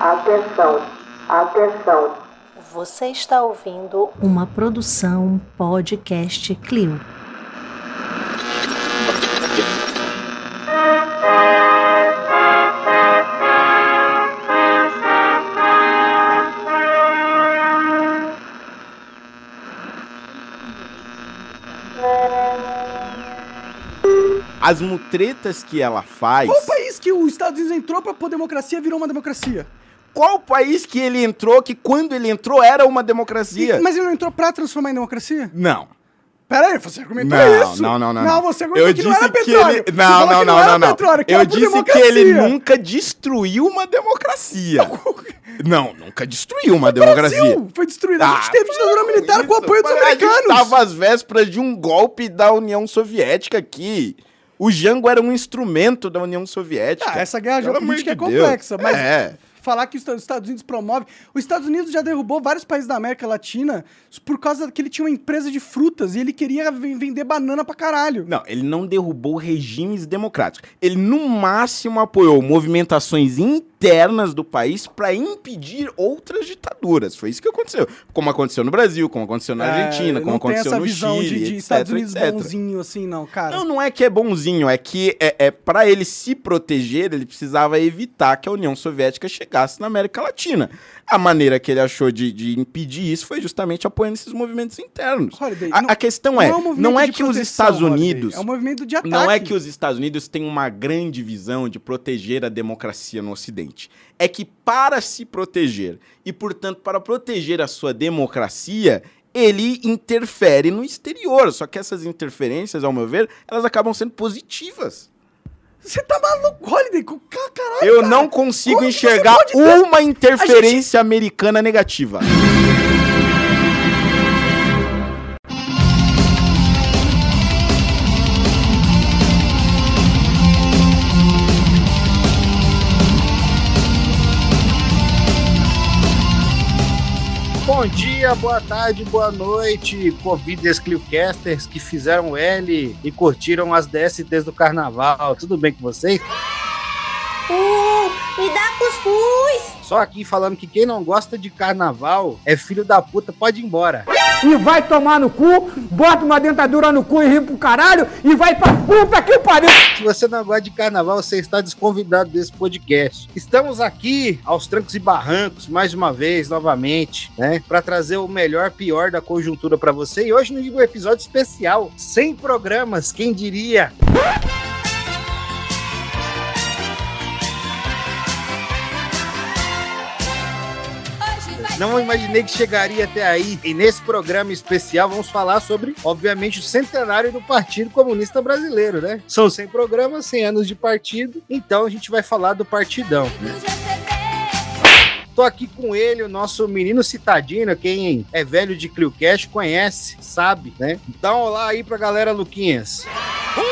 Atenção, atenção. Você está ouvindo uma produção podcast Clio. As mutretas que ela faz. Qual país que os Estados Unidos entrou pra pôr democracia virou uma democracia? Qual país que ele entrou que quando ele entrou era uma democracia? E- mas ele não entrou pra transformar em democracia? Não. Pera aí, você argumentou Não, isso? não, não, não. Não, você argumentou Eu que disse não era que petróleo. ele. Você Não, não, que não, não, não. petróleo, que Eu disse que ele democracia. nunca destruiu uma democracia. Não, nunca destruiu uma democracia. Brasil foi destruído. A gente Ah, teve ditadura militar com o apoio dos Mas A gente americanos. tava às vésperas de um golpe da União Soviética aqui. O Jango era um instrumento da União Soviética. Ah, essa guerra geopolítica é de complexa, mas É. falar que os Estados Unidos promove... Os Estados Unidos já derrubou vários países da América Latina por causa que ele tinha uma empresa de frutas e ele queria ven- vender banana pra caralho. Não, ele não derrubou regimes democráticos. Ele, no máximo, apoiou movimentações internas do país para impedir outras ditaduras. Foi isso que aconteceu. Como aconteceu no Brasil, como aconteceu na Argentina, É, como não tem aconteceu essa no visão Chile, de, de etc, Estados Unidos etc. bonzinho assim, não, cara. Não, não é que é bonzinho, é que é, é para ele se proteger, ele precisava evitar que a União Soviética chegasse na América Latina. A maneira que ele achou de, de impedir isso foi justamente apoiando esses movimentos internos. Holiday, a, não- a questão é, um movimento não é que os proteção, Estados Holiday, Unidos É um movimento de ataque. não é que os Estados Unidos têm uma grande visão de proteger a democracia no Ocidente. É que para se proteger e, portanto, para proteger a sua democracia, ele interfere no exterior. Só que essas interferências, ao meu ver, elas acabam sendo positivas. Você tá maluco, Holiday? Caralho, Eu cara. não consigo Como enxergar uma interferência americana negativa. Bom dia, boa tarde, boa noite, Covides Cliocasters que fizeram L e curtiram as DSTs do carnaval. Tudo bem com vocês? Uh, me dá cuscuz! Só aqui falando que quem não gosta de carnaval é filho da puta, pode ir embora. e vai tomar no cu, bota uma dentadura no cu e ri pro caralho e vai pra puta que pariu. Se você não gosta de carnaval, você está desconvidado desse podcast. Estamos aqui aos trancos e barrancos, mais uma vez, novamente, né? Pra trazer o melhor, pior da conjuntura pra você. E hoje no episódio especial, 100 programas, quem diria? Não imaginei que chegaria até aí. E nesse programa especial vamos falar sobre, obviamente, o centenário do Partido Comunista Brasileiro, né? São 100 programas, 100 anos de partido. Então a gente vai falar do partidão. Tô aqui com ele, o nosso menino citadino, quem é velho de ClioCast conhece, sabe, né? Dá um olá aí pra galera, Luquinhas. Um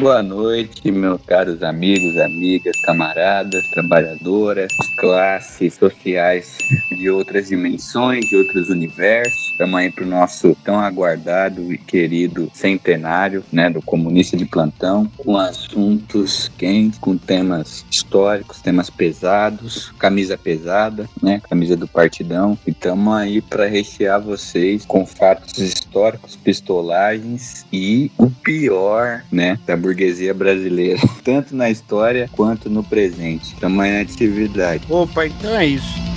Boa noite, meus caros amigos, amigas, camaradas, trabalhadoras, classes sociais de outras dimensões, de outros universos. Estamos aí para o nosso tão aguardado e querido centenário né, do comunista de plantão, com assuntos quentes, com temas históricos, temas pesados, camisa pesada, né, camisa do partidão. E estamos aí para rechear vocês com fatos históricos, pistolagens e o pior, né, da burguesia brasileira, tanto na história quanto no presente. Tamanho na atividade. Opa, então é isso.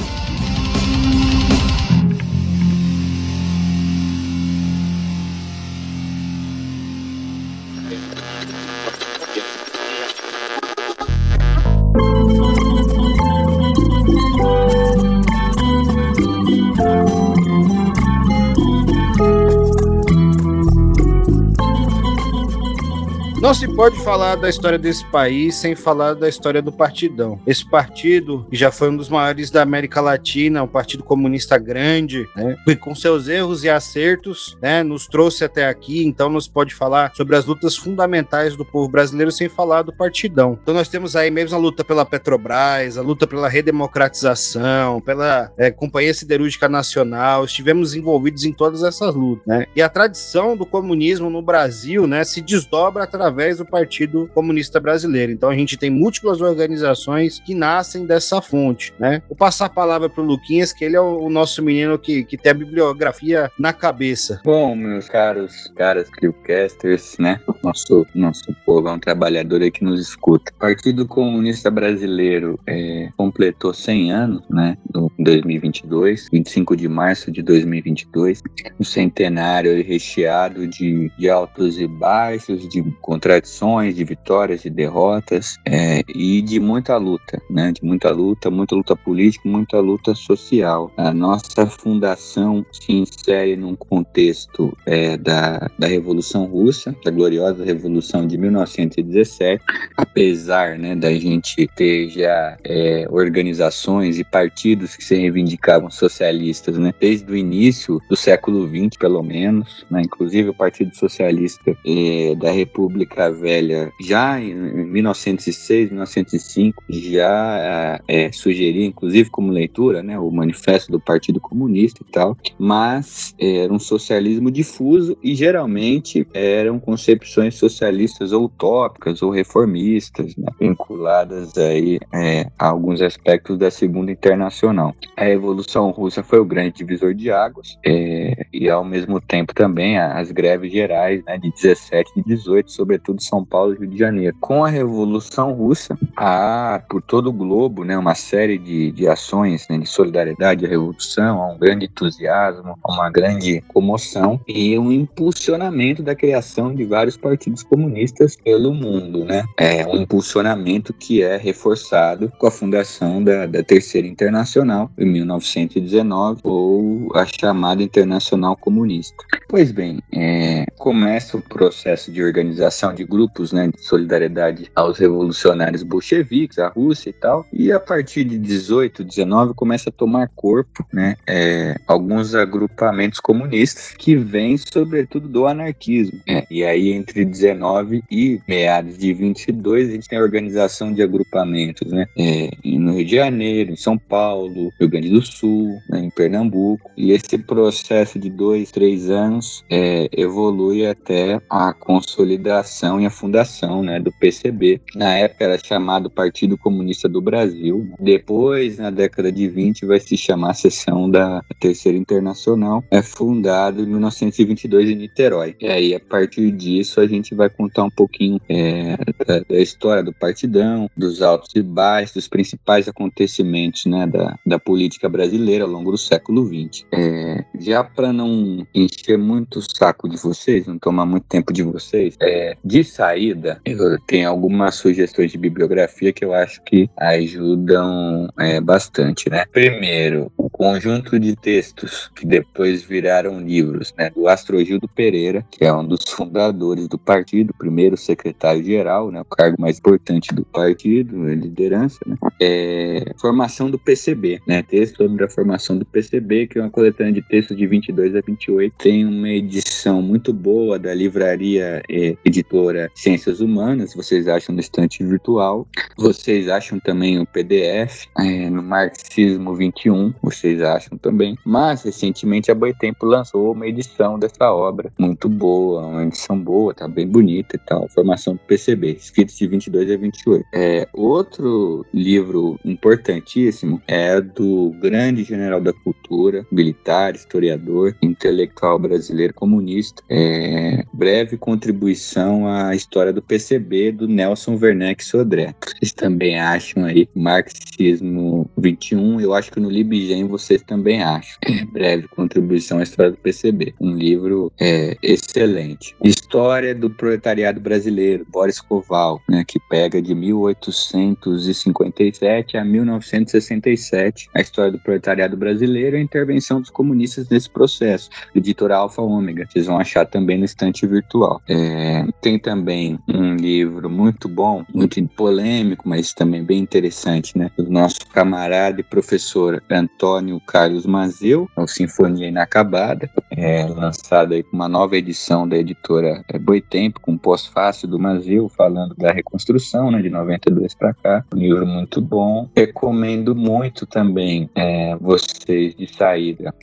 Não se pode falar da história desse país sem falar da história do Partidão. Esse partido, que já foi um dos maiores da América Latina, um partido comunista grande, né, e com seus erros e acertos, né, nos trouxe até aqui, então não se pode falar sobre as lutas fundamentais do povo brasileiro sem falar do Partidão. Então nós temos aí mesmo a luta pela Petrobras, a luta pela redemocratização, pela é, Companhia Siderúrgica Nacional, estivemos envolvidos em todas essas lutas, né? E a tradição do comunismo no Brasil, né, se desdobra através do Partido Comunista Brasileiro. Então a gente tem múltiplas organizações que nascem dessa fonte, né? Vou passar a palavra para o Luquinhas, que ele é o, nosso menino que, que tem a bibliografia na cabeça. Bom, meus caros, caras Crewcasters, né? Nosso, nosso povo é um trabalhador aí que nos escuta. O Partido Comunista Brasileiro é, completou 100 anos, né? No 2022, 25 de março de 2022. Um centenário recheado de, de altos e baixos, de contradições, de vitórias e derrotas, é, e de muita luta, né? De muita luta, muita luta política, muita luta social. A nossa fundação se insere num contexto é, da, da Revolução Russa, da gloriosa Revolução de 1917, apesar né, da gente ter já é, organizações e partidos que se reivindicavam socialistas, né, desde o início do século XX, pelo menos, né, inclusive o Partido Socialista é, da República Velha, já em 1906, 1905, já é, sugeria, inclusive como leitura, né, o Manifesto do Partido Comunista e tal, mas era um socialismo difuso e geralmente eram concepções socialistas ou utópicas ou reformistas, né, vinculadas aí é, a alguns aspectos da Segunda Internacional. A Revolução Russa foi o grande divisor de águas é, e ao mesmo tempo também as greves gerais né, de 17 e 18, sobretudo São Paulo e Rio de Janeiro. Com a Revolução Russa, há por todo o globo né, uma série de, de ações né, de solidariedade à Revolução, há um grande entusiasmo, uma grande comoção e um impulsionamento da criação de vários partidos comunistas pelo mundo, né? É um impulsionamento que é reforçado com a fundação da, da Terceira Internacional em 1919 ou a chamada Internacional Comunista. Pois bem, é, começa o processo de organização de grupos, né, de solidariedade aos revolucionários bolcheviques, a Rússia e tal, e a partir de 18, 19 começa a tomar corpo, né, é, alguns agrupamentos comunistas que vêm sobretudo do anarquismo. É, e aí entre 19 e meados de 22 a gente tem a organização de agrupamentos, né, é, no Rio de Janeiro, em São Paulo, Rio Grande do Sul, né, em Pernambuco. E esse processo de dois, três anos é, evolui até a consolidação e a fundação né, do PCB. Na época era chamado Partido Comunista do Brasil. Depois, na década de 20, vai se chamar a seção da Terceira Internacional. É fundado em 1922 em Niterói. E aí, a partir disso, a gente vai contar um pouquinho é, da, da, história do partidão, dos altos e baixos, dos principais acontecimentos né, da, da política brasileira ao longo do século XX. É, já para não encher muito o saco de vocês, não tomar muito tempo de vocês, é, de saída, eu tenho algumas sugestões de bibliografia que eu acho que ajudam é, bastante. Né? Primeiro, conjunto de textos que depois viraram livros né, do Astrogildo Pereira, que é um dos fundadores do partido, primeiro secretário-geral, né, o cargo mais importante do partido, a liderança, né, é, formação do PCB, né, texto sobre a formação do PCB, que é uma coletânea de textos de 22 a 28, tem uma edição muito boa da livraria é, editora Ciências Humanas, vocês acham no estante virtual, vocês acham também o PDF é, no Marxismo 21, vocês acham também, mas recentemente a Boitempo lançou uma edição dessa obra, muito boa, uma edição boa, tá bem bonita e tal, formação do PCB, escritos de 22 a 28. É, outro livro importantíssimo é do grande general da cultura, militar, historiador, intelectual brasileiro comunista, é, breve contribuição à história do PCB do Nelson Werneck Sodré. Vocês também acham aí Marxismo 21, eu acho que no Libgen vocês também acham. Breve contribuição à história do PCB. Um livro é, excelente. História do proletariado brasileiro, Boris Koval, né, que pega de 1857 a 1967 a história do proletariado brasileiro e a intervenção dos comunistas nesse processo. Editora Alfa Ômega. Vocês vão achar também no estante virtual. É, tem também um livro muito bom, muito polêmico, mas também bem interessante, né? Do nosso camarada e professor Antônio Carlos Mazeu, o Sinfonia Inacabada, é, lançado aí com uma nova edição da editora é, Boitempo, com pós-fácil do Mazeu, falando da reconstrução, né, de 92 para cá. Um livro muito bom. Recomendo muito também é, vocês de saída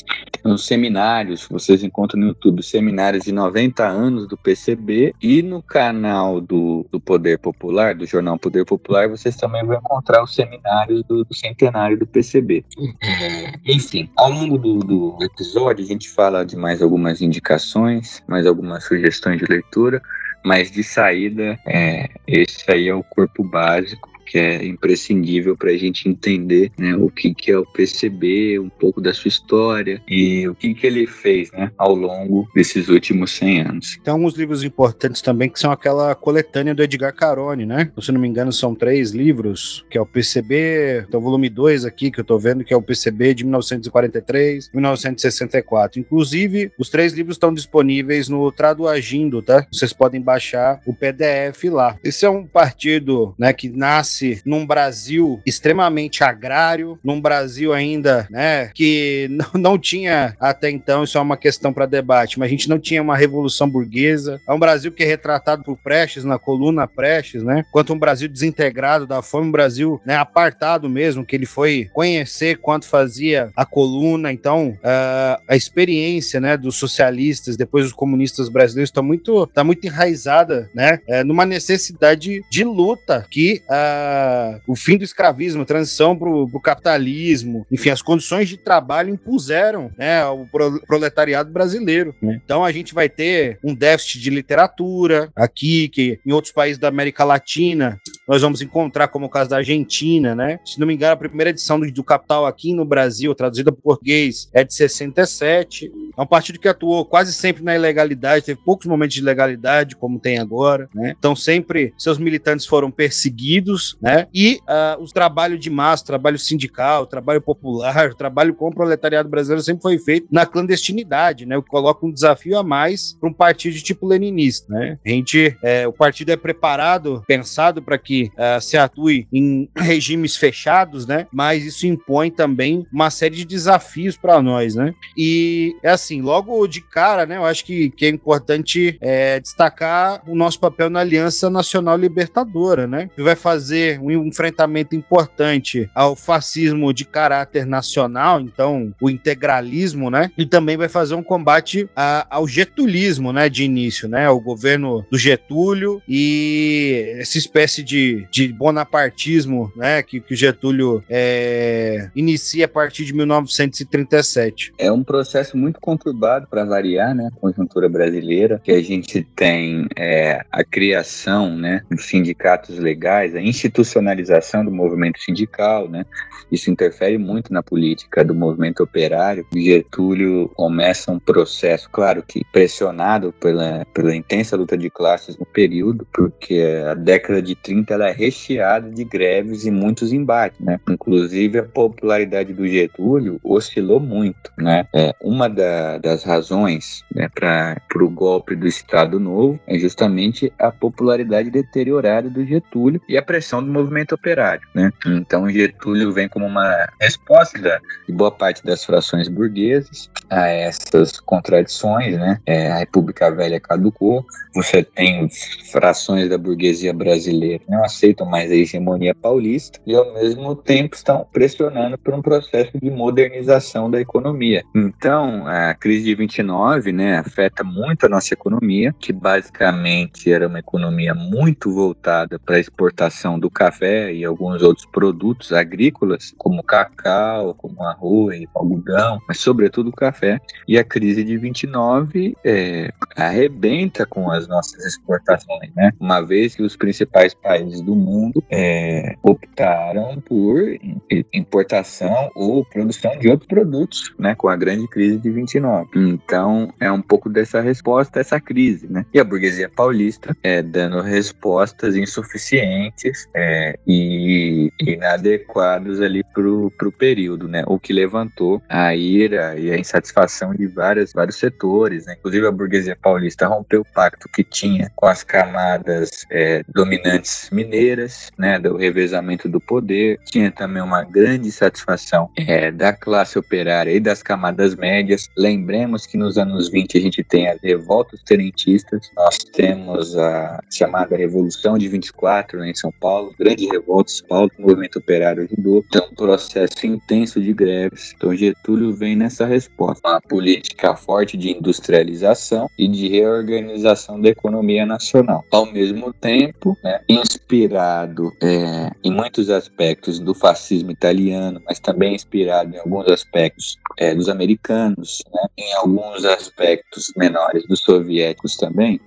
nos seminários, vocês encontram no YouTube seminários de 90 anos do PCB e no canal do, do Poder Popular, do jornal Poder Popular, vocês também vão encontrar os seminários do, do centenário do PCB. É, enfim, ao longo do, do episódio a gente fala de mais algumas indicações, mais algumas sugestões de leitura, mas de saída, é, esse aí é o corpo básico que é imprescindível para a gente entender né, o que, que é o PCB, um pouco da sua história e o que, que ele fez né, ao longo desses últimos 100 anos. Tem alguns livros importantes também que são aquela coletânea do Edgar Carone, né? Se não me engano, são três livros, que é o PCB, tem o volume 2 aqui que eu estou vendo, que é o PCB de 1943, 1964. Inclusive, os três livros estão disponíveis no Traduagindo, tá? Vocês podem baixar o PDF lá. Esse é um partido, né, que nasce nasce num Brasil extremamente agrário, num Brasil ainda, né, que não, não tinha até então, isso é uma questão para debate, mas a gente não tinha uma revolução burguesa. É um Brasil que é retratado por Prestes na coluna Prestes, né? Quanto um Brasil desintegrado da fome, um Brasil, né, apartado mesmo, que ele foi conhecer quanto fazia a coluna. Então, uh, a experiência, né, dos socialistas, depois dos comunistas brasileiros, está muito, tá muito enraizada, né, é, numa necessidade de luta que uh, o fim do escravismo, a transição para o capitalismo, enfim, as condições de trabalho impuseram né, o proletariado brasileiro. Né? Então a gente vai ter um déficit de literatura aqui, que em outros países da América Latina nós vamos encontrar, como o caso da Argentina, né? Se não me engano, a primeira edição do, do Capital aqui no Brasil, traduzida para português, é de 67. É um partido que atuou quase sempre na ilegalidade, teve poucos momentos de legalidade, como tem agora, né? Então sempre seus militantes foram perseguidos, né? E uh, os trabalhos de massa, trabalho sindical, trabalho popular, trabalho com o proletariado brasileiro sempre foi feito na clandestinidade, né? O que coloca um desafio a mais para um partido de tipo leninista, né? A gente, é, o partido é preparado, pensado para que uh, se atue em regimes fechados, né? Mas isso impõe também uma série de desafios para nós, né? E é assim, logo de cara, né? Eu acho que, que é importante é, destacar o nosso papel na Aliança Nacional Libertadora, né? Que vai fazer um enfrentamento importante ao fascismo de caráter nacional, então o integralismo, né? E também vai fazer um combate a, ao getulismo, né? De início, né? O governo do Getúlio e essa espécie de, de bonapartismo, né? Que, que Getúlio é, inicia a partir de 1937. É um processo muito conturbado para variar, né? A conjuntura brasileira, que a gente tem é, a criação, né? Dos sindicatos legais, a institucionalização do movimento sindical, né? Isso interfere muito na política do movimento operário. Getúlio começa um processo, claro que pressionado pela, pela intensa luta de classes no período, porque a década de 30 ela é recheada de greves e muitos embates, né? Inclusive a popularidade do Getúlio oscilou muito, né? É, uma da, das razões né, para o golpe do Estado Novo é justamente a popularidade deteriorada do Getúlio e a pressão do movimento operário, né? Então Getúlio vem como uma resposta de boa parte das frações burguesas a essas contradições, né? É, a República Velha caducou, você tem frações da burguesia brasileira que não aceitam mais a hegemonia paulista e ao mesmo tempo estão pressionando por um processo de modernização da economia. Então, a crise de 29, né, afeta muito a nossa economia, que basicamente era uma economia muito voltada para a exportação do café e alguns outros produtos agrícolas, como cacau, como arroz, algodão, mas sobretudo o café. E a crise de 29 é, arrebenta com as nossas exportações, né? Uma vez que os principais países grandes do mundo é, optaram por importação ou produção de outros produtos, né, com a grande crise de 29. Então, é um pouco dessa resposta essa crise, né? E a burguesia paulista é dando respostas insuficientes é, e inadequadas ali pro, pro período, né? O que levantou a ira e a insatisfação de várias, vários setores, né? Inclusive a burguesia paulista rompeu o pacto que tinha com as camadas é, dominantes mineiras, né? Do revezamento do poder. Tinha também uma grande satisfação é, da classe operária e das camadas médias. Lembremos que nos anos 20 a gente tem as revoltas tenentistas, nós temos a chamada Revolução de 24 né, em São Paulo, grande revolta em São Paulo, o movimento operário ajudou. Então, um processo intenso de greves. Então, Getúlio vem nessa resposta. Uma política forte de industrialização e de reorganização da economia nacional. Ao mesmo tempo, né, inspirado é, em muitos aspectos do fascismo italiano, mas também inspirado em alguns aspectos é, dos americanos, né, em alguns aspectos menores dos soviéticos também,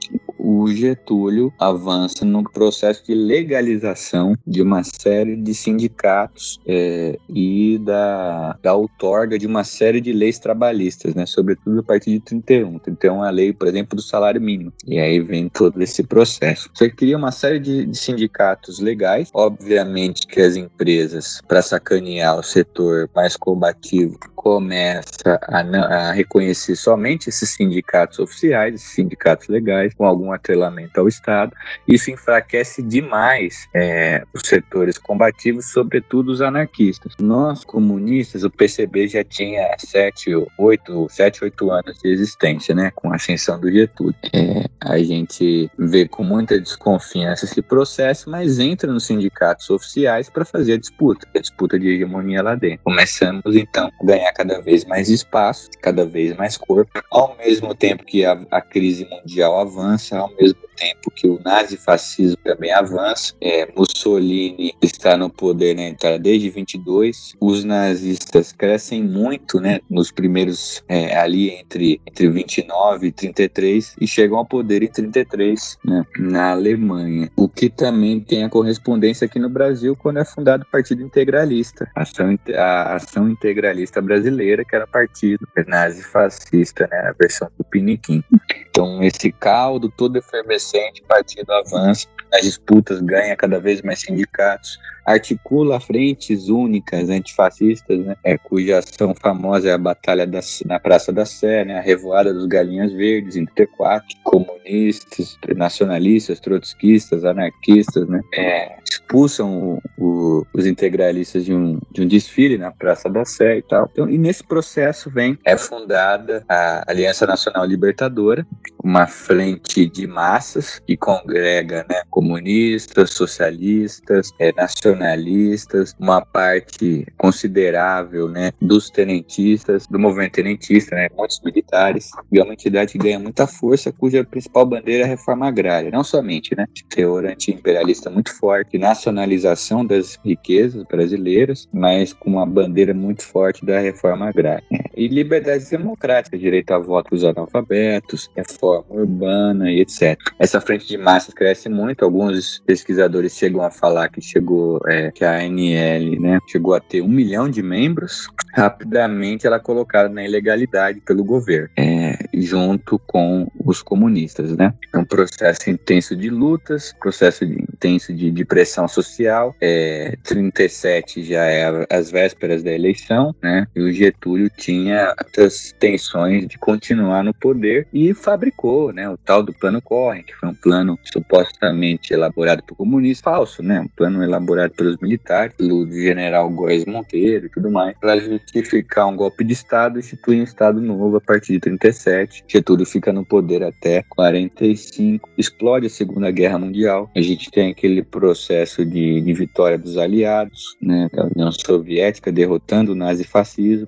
o Getúlio avança no processo de legalização de uma série de sindicatos é, e da, da outorga de uma série de leis trabalhistas, né, sobretudo a partir de 31. 31 é a lei, por exemplo, do salário mínimo. E aí vem todo esse processo. Você cria uma série de, de sindicatos legais, obviamente que as empresas, para sacanear o setor mais combativo, começa a, a, reconhecer somente esses sindicatos oficiais, esses sindicatos legais, com algum atrelamento ao Estado. Isso enfraquece demais é, os setores combativos, sobretudo os anarquistas. Nós, comunistas, o PCB já tinha sete, oito, sete, oito anos de existência, né, com a ascensão do Getúlio. É, a gente vê com muita desconfiança esse processo, mas entra nos sindicatos oficiais para fazer a disputa, a disputa de hegemonia lá dentro. Começamos então a ganhar cada vez mais espaço, cada vez mais corpo, ao mesmo tempo que a, a crise mundial avança, ao mesmo tempo que o nazifascismo também avança. É, Mussolini está no poder né, está desde 22. Os nazistas crescem muito né, nos primeiros, é, ali entre, entre 29 e 33, e chegam ao poder em 33 né, na Alemanha. O que também tem a correspondência aqui no Brasil quando é fundado o Partido Integralista, a Ação, a Ação Integralista Brasileira, que era partido nazifascista, né, a versão do Piniquim. Então, esse caldo todo efervescente, partido avança, as disputas ganha cada vez mais sindicatos, articula frentes únicas antifascistas, né, é, cuja ação famosa é a Batalha da, na Praça da Sé, né, a Revoada dos Galinhas Verdes, em 34, comunistas, nacionalistas, trotskistas, anarquistas, né, é, expulsam o, o, os integralistas de um, de um desfile na Praça da Sé e tal. Então, e nesse processo vem, é fundada a Aliança Nacional Libertadora, uma frente de massas que congrega né, comunistas, socialistas, é, nacionalistas, uma parte considerável né, dos tenentistas, do movimento tenentista, né, muitos militares, e é uma entidade que ganha muita força, cuja principal bandeira é a reforma agrária, não somente, né, teor anti-imperialista muito forte, nacionalização das riquezas brasileiras, mas com uma bandeira muito forte da reforma agrária. E liberdades democráticas, direito a voto dos analfabetos, reforma urbana e etc. Essa frente de massas cresce muito, alguns pesquisadores chegam a falar que chegou, é, que a ANL, né, chegou a ter um milhão de membros, rapidamente ela é colocada na ilegalidade pelo governo, é, junto com os comunistas, né. É um processo intenso de lutas, processo de, intenso de, de pressão social. É, 37 já é as vésperas da eleição, né? E o Getúlio tinha as tensões de continuar no poder e fabricou, né? O tal do plano Corre, que foi um plano supostamente elaborado por comunistas, falso, né? Um plano elaborado pelos militares, pelo general Góes Monteiro e tudo mais, para justificar um golpe de Estado, instituir um Estado novo a partir de 37. Getúlio fica no poder até 45, explode a Segunda Guerra Mundial. A gente tem aquele processo de, de vitória dos aliados, né, da União Soviética derrotando o nazifascismo.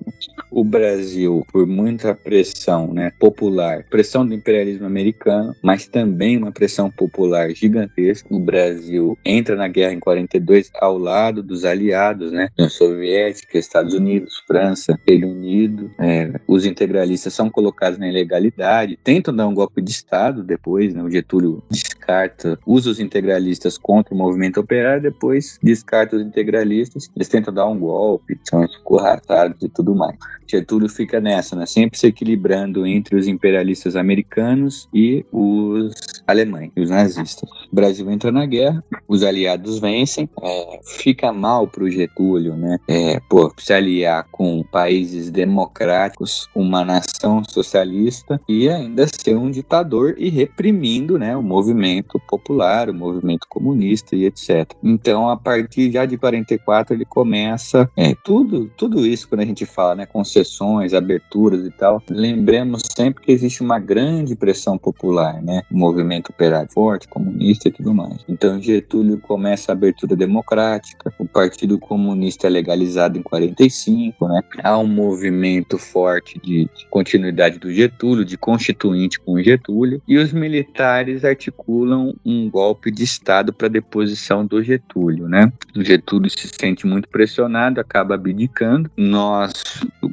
O Brasil, por muita pressão né, popular, pressão do imperialismo americano, mas também uma pressão popular gigantesca. O Brasil entra na guerra em 42 ao lado dos aliados, né, União Soviética, Estados Unidos, França, Reino Unido. É, os integralistas são colocados na ilegalidade, tentam dar um golpe de Estado depois, né, o Getúlio descarta, usa os integralistas contra o movimento operário, depois descarta os integralistas, eles tentam dar um golpe, são escorraçados e tudo mais. Getúlio fica nessa, né? Sempre se equilibrando entre os imperialistas americanos e os alemães, os nazistas. O Brasil entra na guerra, os aliados vencem, é, fica mal pro Getúlio, né? É, pô, se aliar com países democráticos, uma nação socialista e ainda ser um ditador e reprimindo, né, o movimento popular, o movimento comunista e etc. Então, a partir já de 44 ele começa é, tudo, tudo isso quando a gente fala, né, concessões, aberturas e tal. Lembremos sempre que existe uma grande pressão popular, né, o movimento operário forte, comunista e tudo mais. Então, Getúlio começa a abertura democrática, o Partido Comunista é legalizado em 45, né? Há um movimento forte de continuidade do Getúlio, de constituinte com Getúlio, e os militares articulam um golpe de Estado para deposição do Getúlio, né? O Getúlio se sente muito pressionado, acaba abdicando. Nós,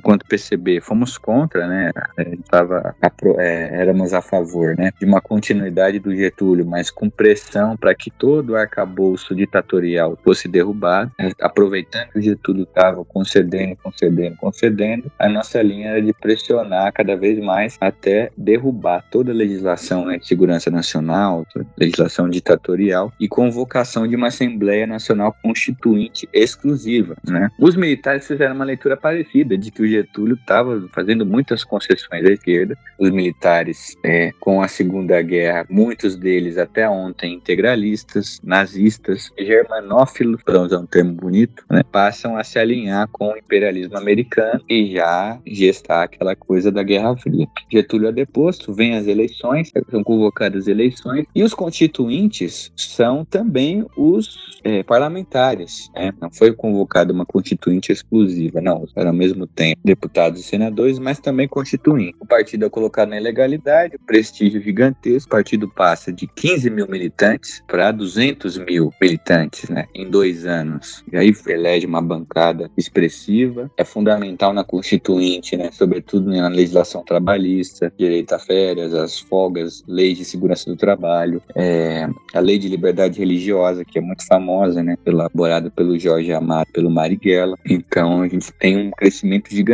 enquanto PCB, fomos contra, né? Tava, é, éramos a favor, né? De uma continuidade do Getúlio, mas com pressão para que todo o arcabouço ditatorial fosse derrubado, aproveitando que o Getúlio estava concedendo, concedendo, concedendo, a nossa linha era de pressionar cada vez mais até derrubar toda a legislação né, de segurança nacional, legislação ditatorial e convocação de uma Assembleia Nacional Constituinte exclusiva. Né? Os militares fizeram uma leitura parecida de que o Getúlio estava fazendo muitas concessões à esquerda. Os militares, é, com a Segunda Guerra, muitos deles até ontem integralistas, nazistas, germanófilos, para usar um termo bonito, né, passam a se alinhar com o imperialismo americano e já gestar aquela coisa da Guerra Fria. Getúlio é deposto, vem as eleições, são convocadas eleições, e os constituintes são também os é, parlamentares. Né? Não foi convocada uma constituinte exclusiva, não, eram ao mesmo tempo deputados e senadores, mas também constituinte. O partido é colocado na ilegalidade, prestígio gigantesco, o partido passa de 15 mil militantes para 200 mil militantes né, em dois anos. E aí elege uma bancada expressiva, é fundamental na constituinte, né, sobretudo na legislação trabalhista, direito a férias, as folgas, leis de segurança do trabalho, é, a lei de liberdade religiosa, que é muito famosa, né, elaborada pelo Jorge Amado, pelo Marighella. Então a gente tem um crescimento gigantesco,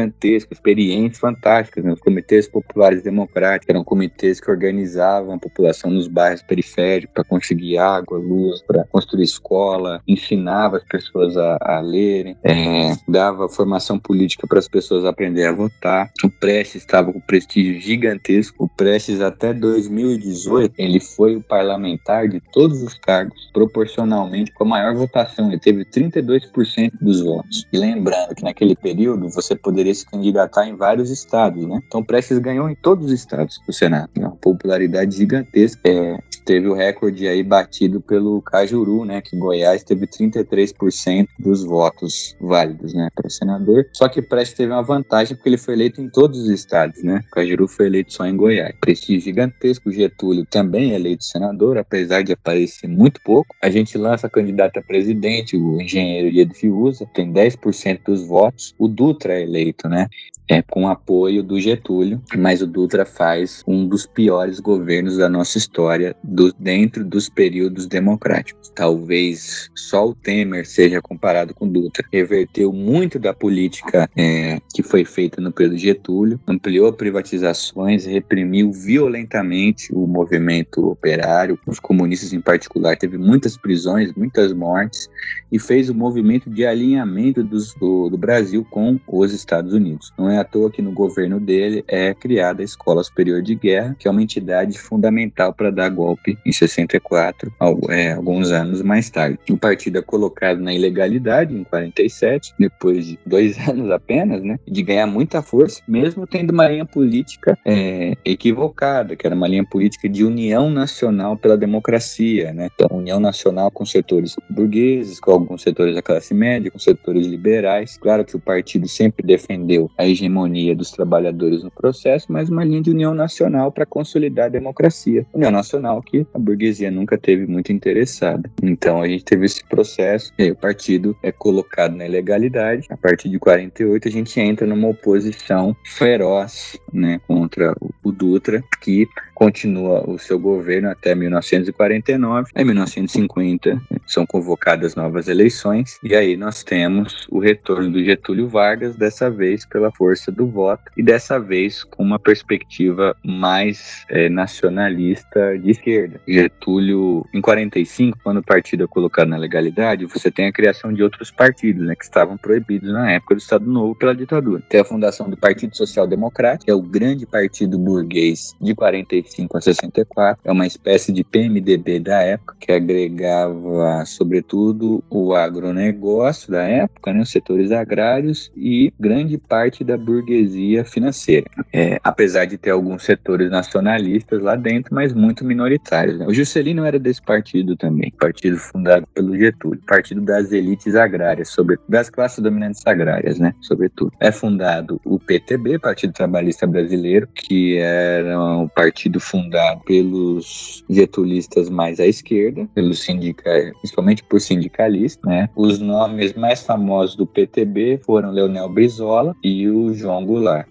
experiências fantásticas, né, os comitês populares democráticos, eram comitês que organizavam a população nos bairros periféricos para conseguir água, luz, para construir escola, ensinava as pessoas a, a lerem, é, dava formação política para as pessoas aprenderem a votar. O Prestes estava com prestígio gigantesco. O Prestes, até 2018, ele foi o parlamentar de todos os cargos, proporcionalmente com a maior votação. Ele teve 32% dos votos. E lembrando que naquele período você poderia se candidatar em vários estados, né? Então Prestes ganhou em todos os estados do Senado. Uma popularidade gigantesca. É, teve o recorde aí batido pelo Cajuru, né? Que Goiás teve 33% dos votos válidos, né? Para senador. Só que Prestes teve uma vantagem porque ele foi eleito em todos os estados, né? O Cajuru foi eleito só em Goiás. Prestígio gigantesco. Getúlio também é eleito senador, apesar de aparecer muito pouco. A gente lança candidato a presidente, o engenheiro Iedo Fiuza, tem 10% dos votos. O Dutra é eleito, né? É com apoio do Getúlio, mas o Dutra faz um dos piores governos da nossa história do, dentro dos períodos democráticos. Talvez só o Temer seja comparado com Dutra. Reverteu muito da política é, que foi feita no período Getúlio, ampliou privatizações, reprimiu violentamente o movimento operário, os comunistas em particular. Teve muitas prisões, muitas mortes e fez o movimento de alinhamento dos, do, do Brasil com os Estados Unidos. Não é à toa que no governo dele é criada a Escola Superior de Guerra, que é uma entidade fundamental para dar golpe em 64, é, alguns anos mais tarde. O partido é colocado na ilegalidade em 47, depois de dois anos apenas, né, de ganhar muita força, mesmo tendo uma linha política é, equivocada, que era uma linha política de união nacional pela democracia, né, então união nacional com setores burgueses, com alguns setores da classe média, com setores liberais. Claro que o partido sempre defendeu a hegemonia dos trabalhadores no processo, mas uma linha de união nacional para consolidar a democracia. União nacional que a burguesia nunca teve muito interessada. Então a gente teve esse processo, e aí o partido é colocado na ilegalidade. A partir de 48 a gente entra numa oposição feroz, né, contra o Dutra, que continua o seu governo até 1949. Em 1950 são convocadas novas eleições e aí nós temos o retorno do Getúlio Vargas, dessa vez pela força do voto e dessa vez com uma perspectiva mais é, nacionalista de esquerda. Getúlio, em 45, quando o partido é colocado na legalidade, você tem a criação de outros partidos, né, que estavam proibidos na época do Estado Novo pela ditadura. Tem a fundação do Partido Social Democrático, que é o grande partido burguês de 45 a 64, é uma espécie de PMDB da época, que agregava, sobretudo, o agronegócio da época, né, os setores agrários e grande parte da burguesia financeira. É, apesar de ter alguns setores nacionalistas lá dentro, mas muito minoritários. Né? O Juscelino era desse partido também, partido fundado pelo Getúlio, partido das elites agrárias, sobre, das classes dominantes agrárias, né, sobretudo. É fundado o PTB, Partido Trabalhista Brasileiro, que era um partido fundado pelos getulistas mais à esquerda, pelos sindicais, principalmente por sindicalistas, né? Os nomes mais famosos do PTB foram Leonel Brizola e o João Goulart.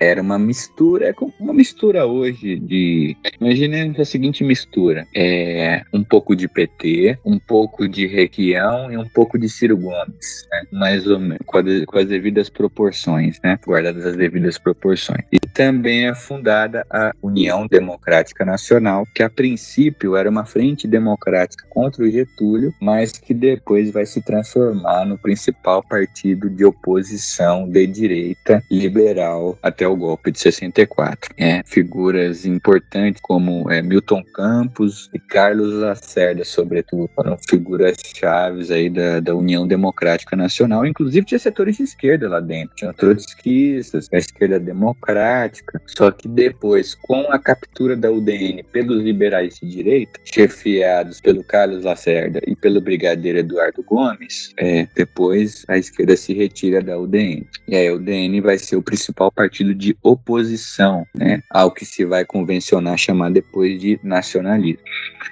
Era uma mistura, é uma mistura hoje de. Imagine a seguinte mistura: é um pouco de PT, um pouco de Requião e um pouco de Ciro Gomes, né? mais ou menos, com, com, as devidas proporções, né? guardadas as devidas proporções. E também é fundada a União Democrática Nacional, que a princípio era uma frente democrática contra o Getúlio, mas que depois vai se transformar no principal partido de oposição de direita liberal até o golpe de 64. É, figuras importantes como é, Milton Campos e Carlos Lacerda, sobretudo, foram figuras chaves aí da, da União Democrática Nacional. Inclusive tinha setores de esquerda lá dentro, tinha trotskistas, a esquerda democrática. Só que depois, com a captura da UDN pelos liberais de direita, chefiados pelo Carlos Lacerda e pelo brigadeiro Eduardo Gomes, é, depois a esquerda se retira da UDN. E aí a UDN vai ser o principal partido de oposição né, ao que se vai convencionar chamar depois de nacionalismo.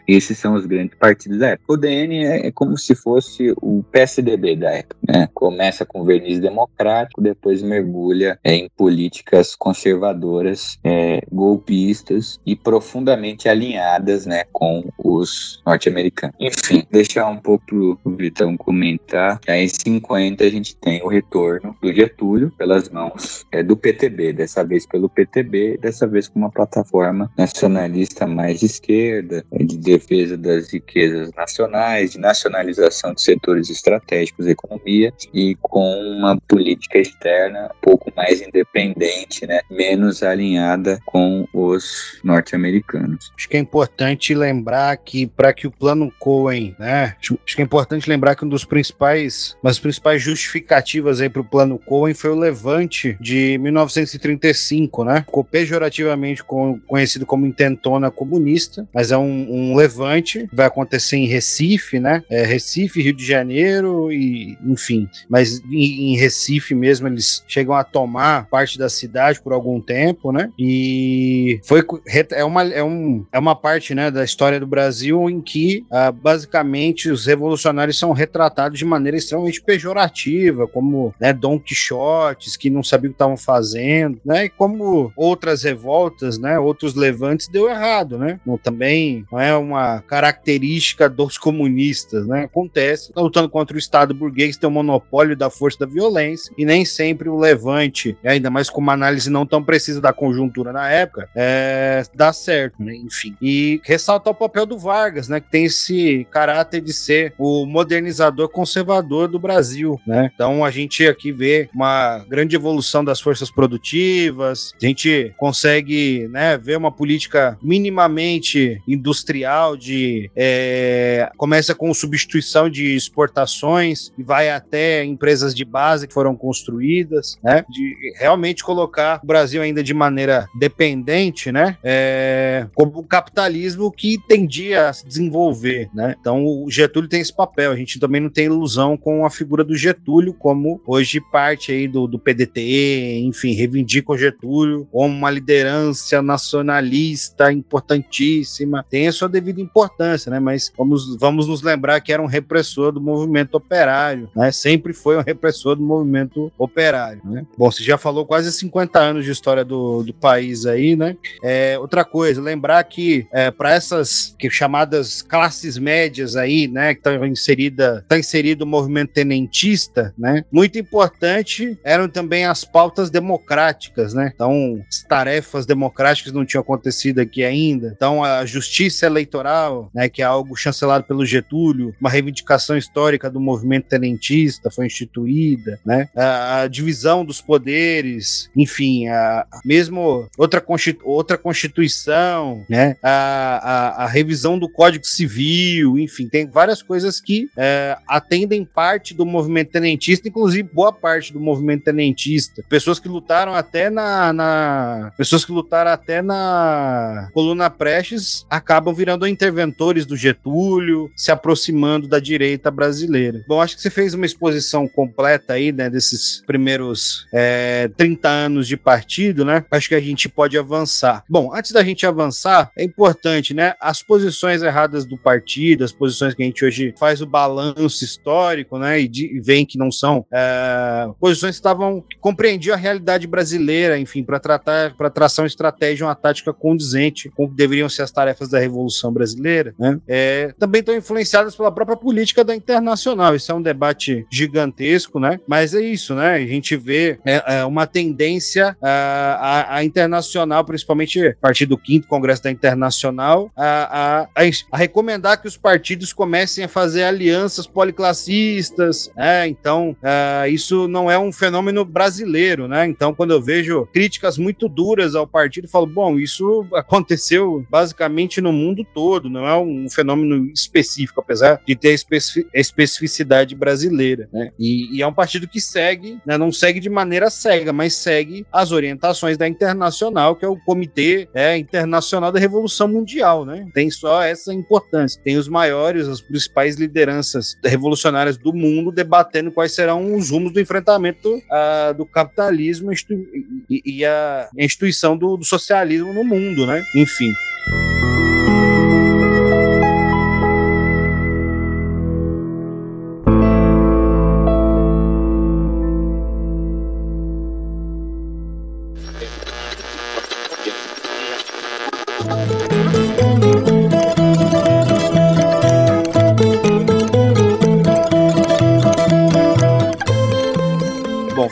Esses são os grandes partidos da época. O DN é, é como se fosse o PSDB da época. Né? Começa com verniz democrático, depois mergulha é, em políticas conservadoras, é, golpistas e profundamente alinhadas né, com os norte-americanos. Enfim, deixar um pouco o Vitão comentar. Aí em 50 a gente tem o retorno do Getúlio pelas mãos é, do PTB, dessa vez pelo PTB, dessa vez com uma plataforma nacionalista mais de esquerda, de defesa das riquezas nacionais, de nacionalização de setores estratégicos da economia e com uma política externa um pouco mais independente, né, menos alinhada com os norte-americanos. Acho que é importante lembrar que para que o plano Cohen, né, acho que é importante lembrar que um dos principais, uma das principais justificativas aí para o plano Cohen foi o levante de 1930 1935, né? Ficou pejorativamente conhecido como intentona comunista, mas é um, um levante, vai acontecer em Recife, né? É, Recife, Rio de Janeiro e, enfim. Mas em, em, Recife mesmo eles chegam a tomar parte da cidade por algum tempo, né? E foi é uma, é um, é uma parte, né, da história do Brasil em que ah, basicamente os revolucionários são retratados de maneira extremamente pejorativa, como né, Don Quixotes que não sabiam o que estavam fazendo, né? E como outras revoltas, né? Outros levantes deu errado, né? Também não é uma característica dos comunistas, né? Acontece, tá lutando contra o Estado burguês, tem o monopólio da força da violência e nem sempre o levante, ainda mais com uma análise não tão precisa da conjuntura na época, é, dá certo, né? Enfim. E ressaltar o papel do Vargas, né? Que tem esse caráter de ser o modernizador conservador do Brasil, né? Então a gente aqui vê uma grande evolução das forças produtivas a gente consegue né, ver uma política minimamente industrial de é, começa com substituição de exportações e vai até empresas de base que foram construídas, né, de realmente colocar o Brasil ainda de maneira dependente, né, é, como o capitalismo que tendia a se desenvolver, né. Então o Getúlio tem esse papel. A gente também não tem ilusão com a figura do Getúlio como hoje parte aí do, do PDT, enfim, reivindicação indicam Getúlio como uma liderança nacionalista importantíssima. Tem a sua devida importância, né? Mas vamos, vamos nos lembrar que era um repressor do movimento operário, né? Sempre foi um repressor do movimento operário, né? Bom, você já falou quase 50 anos de história do, do país aí, né? É, outra coisa, lembrar que é, para essas que chamadas classes médias aí, né, que estão inserida, tá inserido o movimento tenentista, né? Muito importante eram também as pautas democráticas, né? Então, as tarefas democráticas não tinham acontecido aqui ainda. Então, a justiça eleitoral, né, que é algo chancelado pelo Getúlio, uma reivindicação histórica do movimento tenentista foi instituída, né? A, a divisão dos poderes, enfim, a, a mesmo outra, constitu, outra constituição, né? A, a, a, revisão do Código Civil, enfim, tem várias coisas que é, atendem parte do movimento tenentista, inclusive boa parte do movimento tenentista, pessoas que lutaram até na, na pessoas que lutaram até na coluna Prestes acabam virando interventores do Getúlio, se aproximando da direita brasileira. Bom, acho que você fez uma exposição completa aí, né, desses primeiros é, 30 anos de partido, né? Acho que a gente pode avançar. Bom, antes da gente avançar, é importante, né, as posições erradas do partido, as posições que a gente hoje faz o balanço histórico, né, e, de, e vem que não são é, posições que estavam compreendiam a realidade brasileira, enfim, para tratar, para traçar uma estratégia, uma tática condizente com o que deveriam ser as tarefas da Revolução Brasileira, né, é, também estão influenciadas pela própria política da internacional. Isso é um debate gigantesco, né, mas é isso, né, a gente vê é, é uma tendência a, a, internacional, principalmente a partir do quinto Congresso da Internacional, a, a, recomendar que os partidos comecem a fazer alianças policlassistas, né? Então, uh, isso não é um fenômeno brasileiro, né? Então, quando eu vejo críticas muito duras ao partido, eu falo, bom, isso aconteceu basicamente no mundo todo, não é um fenômeno específico, apesar de ter a especificidade brasileira, né? E, e é um partido que segue, né? não segue de maneira cega, mas segue as orientações da Internacional, que é o Comitê é, Internacional da Revolução Mundial, né? Tem só essa importância. Tem os maiores, as principais lideranças revolucionárias do mundo debatendo quais serão os rumos do enfrentamento uh, do capitalismo e, e, a instituição do, do socialismo no mundo, né? Enfim.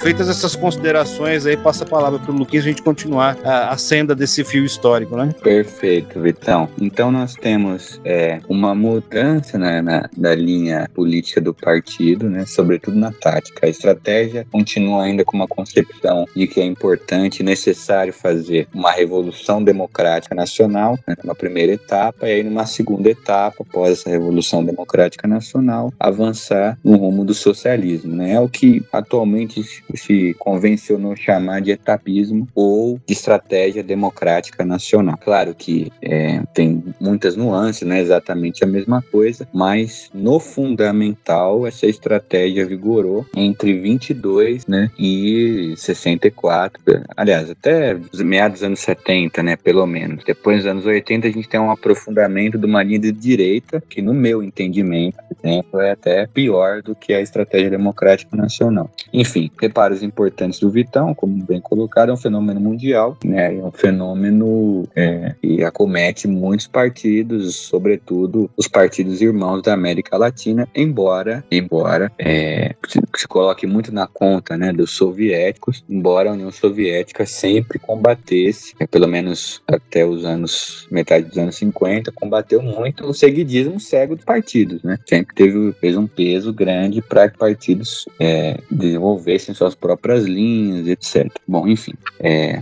Feitas essas considerações aí, passa a palavra para o Luquinhas a gente continuar a, a, senda desse fio histórico, né? Perfeito, Vitão. Então nós temos é, uma mudança né, na, na linha política do partido, né? Sobretudo na tática. A estratégia continua ainda com uma concepção de que é importante e necessário fazer uma revolução democrática nacional, né, primeira etapa, e aí numa segunda etapa, após essa revolução democrática nacional, avançar no rumo do socialismo, né? É o que atualmente se convencionou chamar de etapismo ou de estratégia democrática nacional. Claro que é, tem muitas nuances, não é exatamente a mesma coisa, mas no fundamental essa estratégia vigorou entre 22 né, e 64, aliás, até meados dos anos 70, né, pelo menos. Depois dos anos 80 a gente tem um aprofundamento de uma linha de direita que no meu entendimento, exemplo, é até pior do que a estratégia democrática nacional. Enfim, repara importantes do Vitão, como bem colocado, é um fenômeno mundial, né? É um fenômeno é, que acomete muitos partidos, sobretudo os partidos irmãos da América Latina, embora, embora é, se, se, coloque muito na conta, né, dos soviéticos, embora a União Soviética sempre combatesse, é, pelo menos até os anos metade dos anos 50, combateu muito o seguidismo cego dos partidos, né? Sempre teve fez um peso grande para que partidos é, desenvolvessem suas próprias linhas, etc. Bom, enfim, é,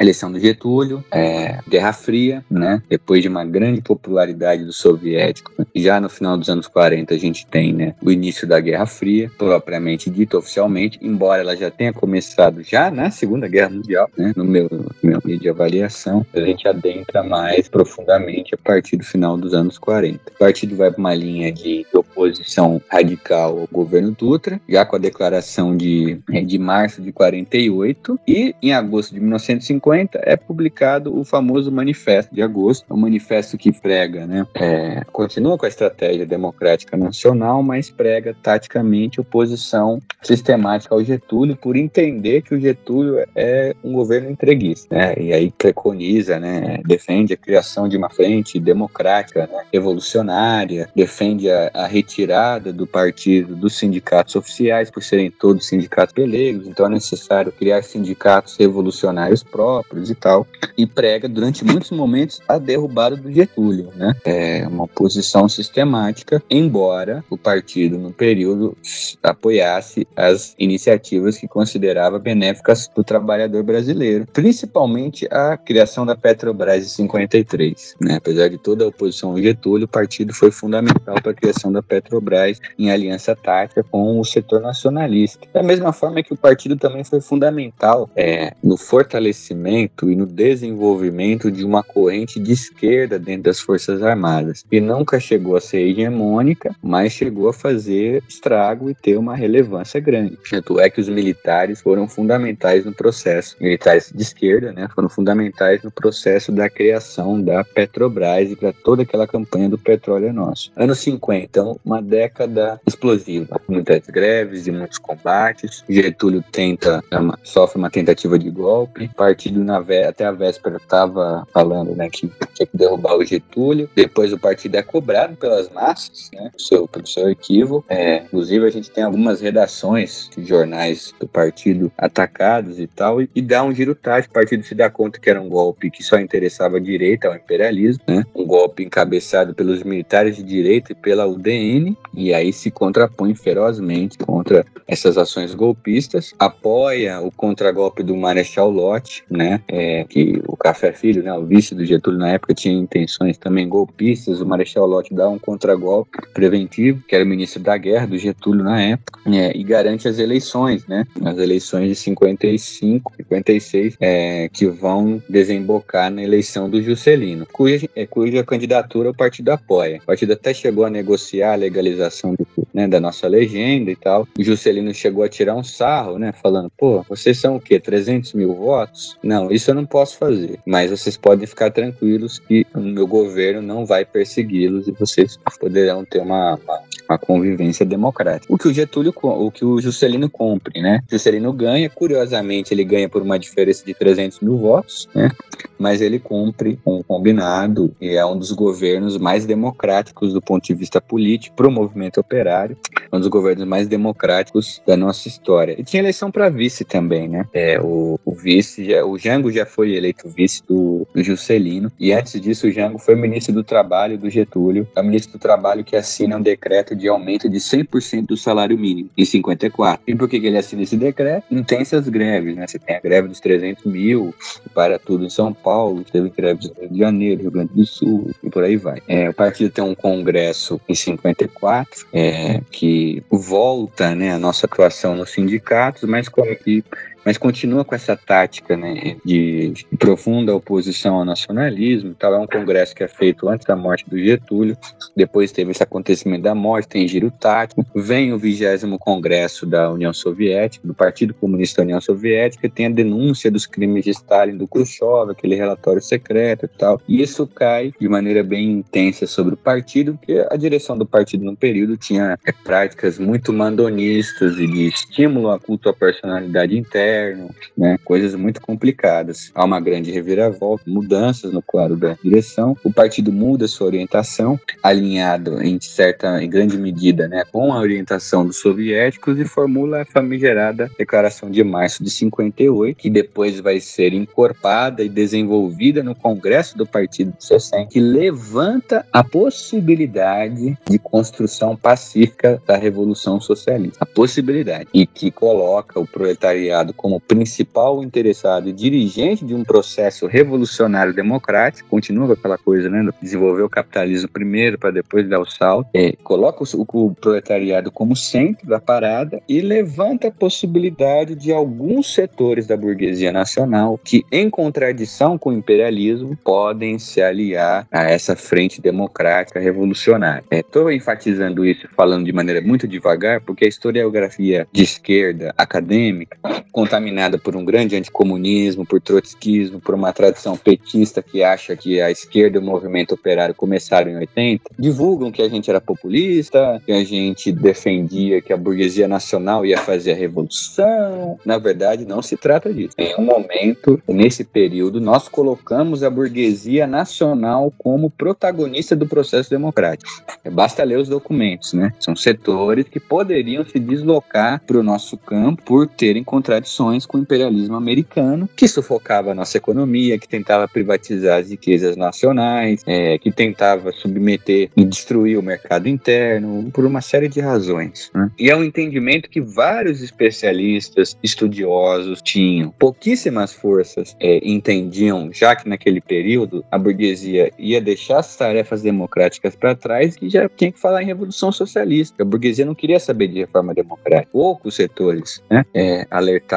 eleição do Getúlio, é, Guerra Fria, né? Depois de uma grande popularidade do soviético, já no final dos anos 40 a gente tem, né, o início da Guerra Fria, propriamente dito oficialmente, embora ela já tenha começado já na Segunda Guerra Mundial, né? No meu meu meio de avaliação, a gente adentra mais profundamente a partir do final dos anos 40. O partido vai para uma linha de oposição radical ao governo Dutra, já com a declaração de, de março de 48, e em agosto de 1950 é publicado o famoso Manifesto de Agosto, um manifesto que prega, né, é, continua com a estratégia democrática nacional, mas prega taticamente oposição sistemática ao Getúlio, por entender que o Getúlio é um governo entreguista, né, e aí preconiza, né, defende a criação de uma frente democrática, né, revolucionária, defende a, a retirada do partido dos sindicatos oficiais, por serem todos sindicatos pelegos, então é necessário criar sindicatos revolucionários próprios e tal, e prega durante muitos momentos a derrubada do Getúlio, né? É uma posição sistemática, embora o partido no período apoiasse as iniciativas que considerava benéficas do trabalhador brasileiro, principalmente a criação da Petrobras em 53, né? Apesar de toda a oposição ao Getúlio, o partido foi fundamental para a criação da Petrobras em aliança tática com o setor nacionalista. Da mesma forma que o partido também foi fundamental é, no fortalecimento e no desenvolvimento de uma corrente de esquerda dentro das Forças Armadas, que nunca chegou a ser hegemônica, mas chegou a fazer estrago e ter uma relevância grande. Tanto é que os militares foram fundamentais no processo, militares de esquerda, né, foram fundamentais no processo da criação da Petrobras e para toda aquela campanha do petróleo nosso. Anos 50, então, uma década explosiva, muitas greves e muitos combates. Getúlio tenta, é sofre uma tentativa de golpe. O partido na até a véspera estava falando, né, que tinha que derrubar o Getúlio. Depois o partido é cobrado pelas massas, né, seu, pelo seu equívoco. É, inclusive a gente tem algumas redações de jornais do partido atacados e tal, e, e dá um giro tático. O partido se dá conta que era um golpe que só interessava a direita, ao imperialismo, né? Um golpe encabeçado pelos militares de direita e pela UDN, e aí se contrapõe ferozmente contra essas ações golpistas, apoia o contragolpe do Marechal Lott, né? É, que o Café Filho, né, o vice do Getúlio na época, tinha intenções também golpistas. O Marechal Lott dá um contragolpe preventivo, que era o ministro da Guerra do Getúlio na época, é, e garante as eleições, né? As eleições de 55, 56, é, que vão desembocar na eleição do Juscelino, cuja, é, cuja candidatura o partido apoia. O partido até chegou a negociar a legalização do, né, da nossa legenda e tal. O Juscelino chegou a tirar um sarro, né? Falando, pô, vocês são o quê? 300 mil votos? Não, isso eu não posso fazer. Mas vocês podem ficar tranquilos que o meu governo não vai persegui-los e vocês poderão ter uma, uma, uma, convivência democrática. O que o Getúlio, o que o Juscelino cumpre, né? O Juscelino ganha, curiosamente, ele ganha por uma diferença de 300 mil votos, né? Mas ele cumpre um combinado e é um dos governos mais democráticos do ponto de vista político para o movimento operário, um dos governos mais democráticos da nossa história. E tinha eleição para vice também, né? É, o, o vice, o Jango já foi eleito vice do, do Juscelino, e antes disso o Jango foi ministro do Trabalho do Getúlio, é o ministro do Trabalho que assina um decreto de aumento de 100% do salário mínimo em 54. E por que, que ele assina esse decreto? Intensas greves, né? Você tem a greve dos 300 mil, para tudo em São Paulo, teve greves no Rio de Janeiro, Rio Grande do Sul, e por aí vai. É, o partido tem um congresso em 54, é, que volta né, a nossa atuação nos sindicatos, mas como que mas continua com essa tática né, de profunda oposição ao nacionalismo. Então, é um congresso que é feito antes da morte do Getúlio, depois teve esse acontecimento da morte, tem giro tático, vem o vigésimo congresso da União Soviética, do Partido Comunista da União Soviética, tem a denúncia dos crimes de Stalin, do Khrushchev, aquele relatório secreto e tal. E isso cai de maneira bem intensa sobre o partido, porque a direção do partido no período tinha é, práticas muito mandonistas e de estímulo a culto à personalidade interna, né? Coisas muito complicadas. Há uma grande reviravolta, mudanças no quadro da direção. O partido muda sua orientação, alinhado em certa, em grande medida, né, com a orientação dos soviéticos e formula a famigerada Declaração de Março de 58, que depois vai ser encorpada e desenvolvida no Congresso do Partido de 60, que levanta a possibilidade de construção pacífica da Revolução Socialista. A possibilidade. E que coloca o proletariado como principal interessado e dirigente de um processo revolucionário democrático, continua com aquela coisa, né? Desenvolver o capitalismo primeiro para depois dar o salto, é, coloca o, o proletariado como centro da parada e levanta a possibilidade de alguns setores da burguesia nacional que, em contradição com o imperialismo, podem se aliar a essa frente democrática revolucionária. Estou enfatizando isso falando de maneira muito devagar, porque a historiografia de esquerda acadêmica, contaminada por um grande anticomunismo, por trotskismo, por uma tradição petista que acha que a esquerda e o movimento operário começaram em 80, divulgam que a gente era populista, que a gente defendia que a burguesia nacional ia fazer a revolução. Na verdade, não se trata disso. Em um momento, nesse período, nós colocamos a burguesia nacional como protagonista do processo democrático. Basta ler os documentos, né? São setores que poderiam se deslocar para o nosso campo por terem contradições com o imperialismo americano, que sufocava a nossa economia, que tentava privatizar as riquezas nacionais, é, que tentava submeter e destruir o mercado interno, por uma série de razões. Né? E é um entendimento que vários especialistas, estudiosos tinham. Pouquíssimas forças é, entendiam, já que naquele período a burguesia ia deixar as tarefas democráticas para trás e já tinha que falar em revolução socialista. A burguesia não queria saber de reforma democrática. Poucos setores né, é,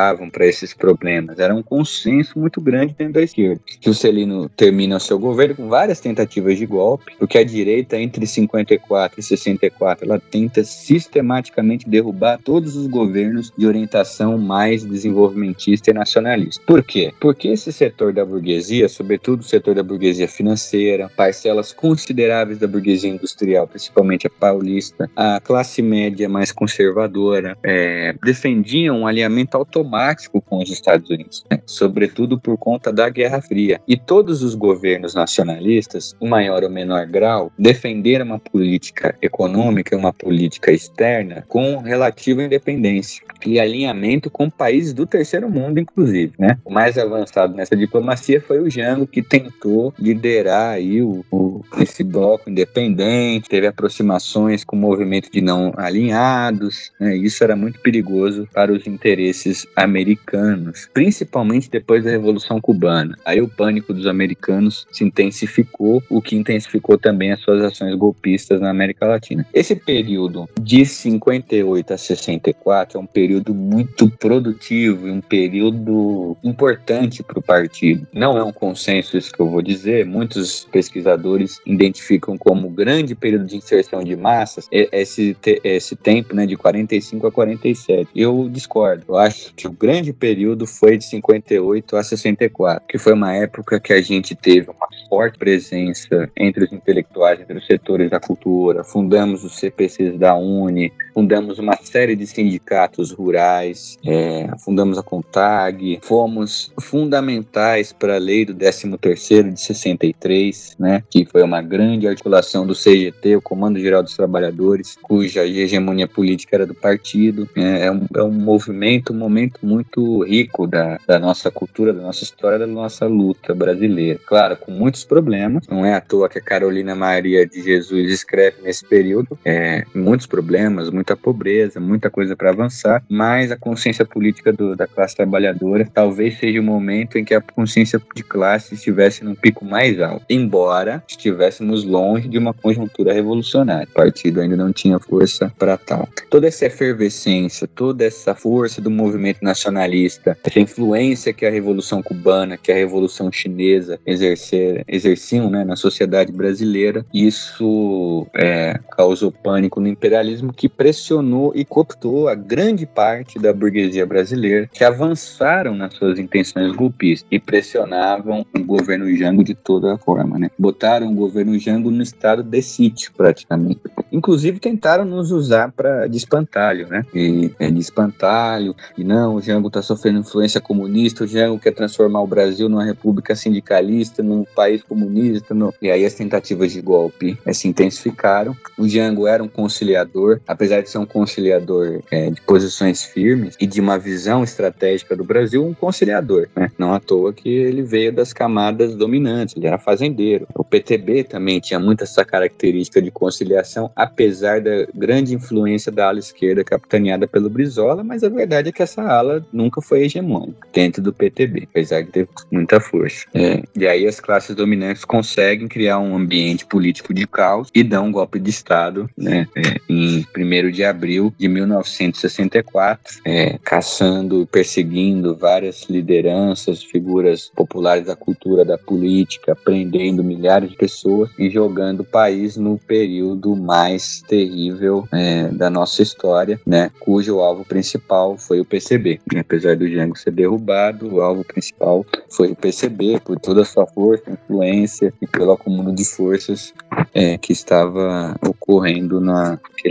alertavam para esses problemas. Era um consenso muito grande dentro da esquerda. Juscelino termina o seu governo com várias tentativas de golpe, porque a direita, entre 54 e 64, ela tenta sistematicamente derrubar todos os governos de orientação mais desenvolvimentista e nacionalista. Por quê? Porque esse setor da burguesia, sobretudo o setor da burguesia financeira, parcelas consideráveis da burguesia industrial, principalmente a paulista, a classe média mais conservadora, é, defendiam um alinhamento automático com os Estados Unidos, né? sobretudo por conta da Guerra Fria. E todos os governos nacionalistas, em maior ou menor grau, defenderam uma política econômica, uma política externa com relativa independência e alinhamento com países do terceiro mundo, inclusive, né? O mais avançado nessa diplomacia foi o Jango, que tentou liderar aí o, o, esse bloco independente, teve aproximações com o movimento de não alinhados, né? Isso era muito perigoso para os interesses americanos, principalmente depois da Revolução Cubana. Aí o pânico dos americanos se intensificou, o que intensificou também as suas ações golpistas na América Latina. Esse período de 58 a 64 é um período muito produtivo e um período importante para o partido. Não é um consenso isso que eu vou dizer, muitos pesquisadores identificam como grande período de inserção de massas esse, esse tempo né, de 45 a 47. Eu discordo. Eu acho que o grande período foi de 58 a 64, que foi uma época que a gente teve uma forte presença entre os intelectuais, entre os setores da cultura, fundamos os CPCs da Uni, fundamos uma série de sindicatos rurais, é, fundamos a CONTAG, fomos fundamentais para a lei do 13º de 63, né, que foi uma grande articulação do CGT, o Comando Geral dos Trabalhadores, cuja hegemonia política era do partido. É, é, um, é um movimento, um momento muito rico da, da nossa cultura, da nossa história, da nossa luta brasileira. Claro, com muitos problemas, não é à toa que a Carolina Maria de Jesus escreve nesse período, é, muitos problemas, muita pobreza, muita coisa para avançar, mas a consciência política do, da classe trabalhadora talvez seja o momento em que a consciência de classe estivesse num pico mais alto, embora estivéssemos longe de uma conjuntura revolucionária. O partido ainda não tinha força para tal. Toda essa efervescência, toda essa força do movimento nacionalista, essa influência que a Revolução Cubana, que a Revolução Chinesa exercer, exerciam né, na sociedade brasileira, isso é, causou pânico no imperialismo que pressionou e cooptou a grande parte da burguesia brasileira que avançaram nas suas intenções golpistas e pressionavam o governo Jango de toda forma, né? Botaram o governo Jango no estado de sítio, praticamente. Inclusive tentaram nos usar para de espantalho, né? E é, de espantalho, e não, o Jango está sofrendo influência comunista, o Jango quer transformar o Brasil numa república sindicalista, num país comunista, no... e aí as tentativas de golpe é, se intensificaram. O Jango era um conciliador, apesar de ser um conciliador é, de posições firmes e de uma visão estratégica do Brasil, um conciliador, né? Não à toa que ele veio das camadas dominantes, ele era fazendeiro. O PTB também tinha muito essa característica de conciliação, apesar da grande influência da ala esquerda capitaneada pelo Brizola, mas a verdade é que essa ala nunca foi hegemônica dentro do PTB, apesar de ter muita força. É, e aí as classes dominantes conseguem criar um ambiente político de caos e dão um golpe de Estado né, é, em 1 de abril de 1964, é, caçando, perseguindo várias lideranças, figuras populares da cultura, da política, prendendo milhares de pessoas e jogando o país no período mais terrível é, da nossa história, né, cujo alvo principal foi o PCB. Apesar do Jango ser derrubado, o alvo principal foi o PCB, por toda a sua força, influência e pelo acúmulo de forças é, que estava ocorrendo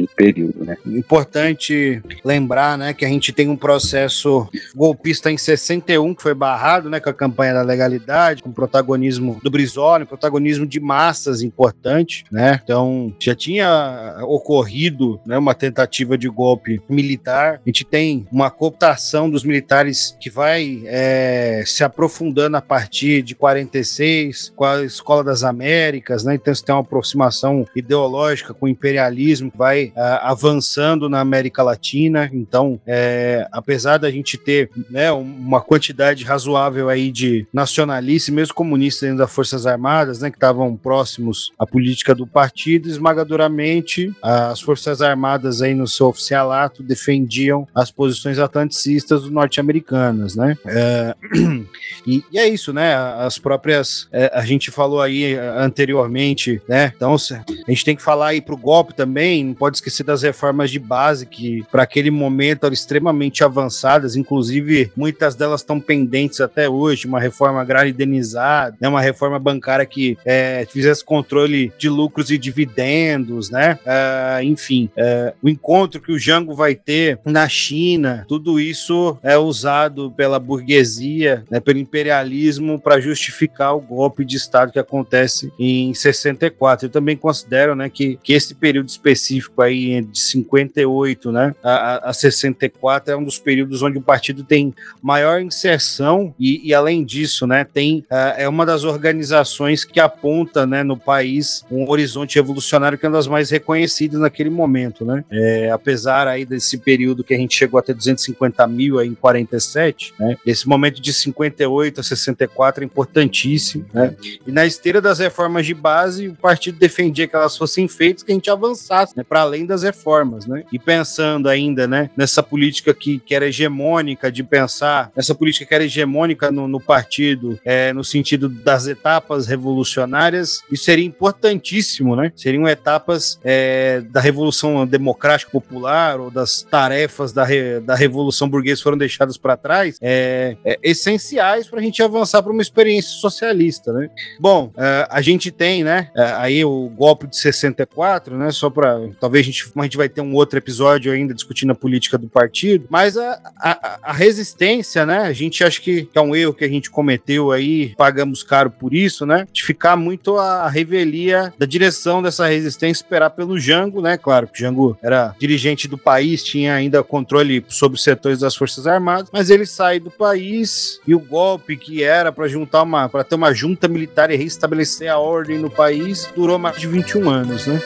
naquele período. Né. Importante lembrar né, que a gente tem um processo golpista em 61 que foi barrado né, com a campanha da legalidade, com o protagonismo do Brizola, protagonismo de massas importante, né? Então já tinha ocorrido né, uma tentativa de golpe militar. A gente tem uma cooptação dos militares que vai é, se aprofundando a partir de 46 com a Escola das Américas, né? Então você tem uma aproximação ideológica com o imperialismo que uh, avançando na América Latina. Então, é, apesar da gente ter né, uma quantidade razoável aí de nacionalistas, mesmo comunistas dentro das Forças Armadas, né, que estavam próximos à política do partido, esmagadoramente as Forças Armadas aí no seu oficialato defendiam as posições atlanticistas norte-americanas, né? É, e, e, é isso, né? As próprias é, a gente falou aí anteriormente, né? Então a gente tem que falar aí pro golpe também, não pode esquecer das reformas de base que para aquele momento eram extremamente avançadas, inclusive muitas delas estão pendentes até hoje, uma reforma agrária indenizada, né? Uma reforma bancária que é, fizesse controle de lucros e dividendos, né? Uh, enfim, uh, o encontro que o Jango vai ter na China, tudo isso é usado pela burguesia, né, pelo imperialismo para justificar o golpe de Estado que acontece em 64. Eu também considero, né, que, que esse período específico aí de 58, né, a, a 64 é um dos períodos onde o partido tem maior inserção e, e além disso, né, tem é uma das organizações que aponta, né, no país um horizonte revolucionário que é uma das mais reconhecidas naquele momento, né? É, apesar aí desse período que a gente chegou a ter 250 mil aí em 47, né? Esse momento de 58 a 64 é importantíssimo, né? E na esteira das reformas de base, o partido defendia que elas fossem feitas, que a gente avançasse, né? Para além das reformas, né? E pensando ainda, né? Nessa política que, que era hegemônica de pensar, essa política que era hegemônica no, no partido, é, no sentido das etapas revolucionárias, isso seria importantíssimo, né? Seriam etapas é, da Revolução Democrática Popular ou das tarefas da, re, da Revolução Burguesa foram deixadas para trás, é, é, essenciais para a gente avançar para uma experiência socialista, né? Bom, é, a gente tem, né? É, aí o golpe de 64, né? Só para talvez a gente, a gente vai ter um outro episódio ainda discutindo a política do partido, mas a, a, a resistência, né? A gente acha que, que é um erro que a gente cometeu aí, pagamos caro por isso, né? De ficar muito a revelia da direção dessa resistência esperar pelo Jango, né? Claro que o Jango era dirigente do país, tinha ainda controle sobre os setores das Forças Armadas, mas ele sai do país e o golpe que era para juntar uma para ter uma junta militar e restabelecer a ordem no país durou mais de 21 anos, né?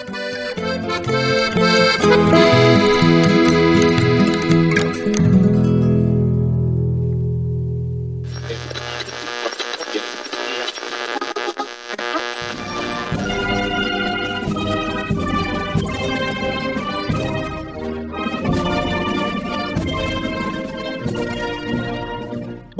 Thank you.